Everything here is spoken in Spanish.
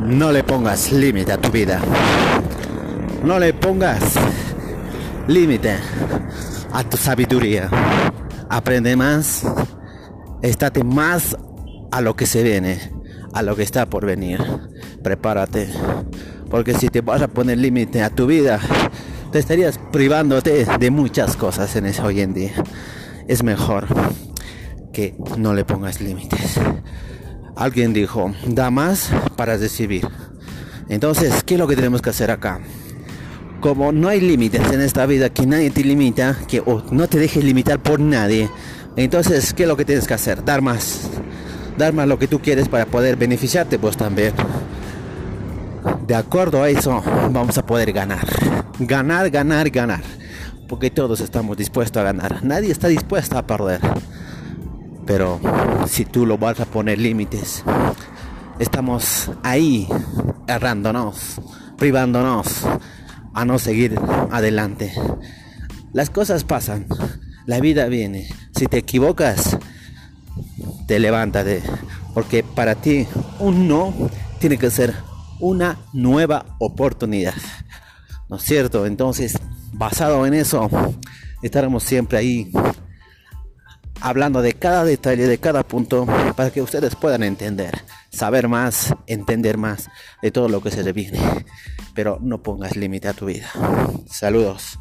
No le pongas límite a tu vida. No le pongas límite a tu sabiduría. Aprende más. Estate más a lo que se viene, a lo que está por venir. Prepárate. Porque si te vas a poner límite a tu vida, te estarías privándote de muchas cosas en eso hoy en día. Es mejor que no le pongas límites. Alguien dijo, da más para recibir. Entonces, ¿qué es lo que tenemos que hacer acá? Como no hay límites en esta vida, que nadie te limita, que no te dejes limitar por nadie, entonces, ¿qué es lo que tienes que hacer? Dar más. Dar más lo que tú quieres para poder beneficiarte vos también. De acuerdo a eso, vamos a poder ganar. Ganar, ganar, ganar. Porque todos estamos dispuestos a ganar. Nadie está dispuesto a perder. Pero si tú lo vas a poner límites, estamos ahí errándonos, privándonos a no seguir adelante. Las cosas pasan, la vida viene. Si te equivocas, te levántate. Porque para ti un no tiene que ser una nueva oportunidad. ¿No es cierto? Entonces, basado en eso, estaremos siempre ahí hablando de cada detalle, de cada punto, para que ustedes puedan entender, saber más, entender más de todo lo que se le viene. Pero no pongas límite a tu vida. Saludos.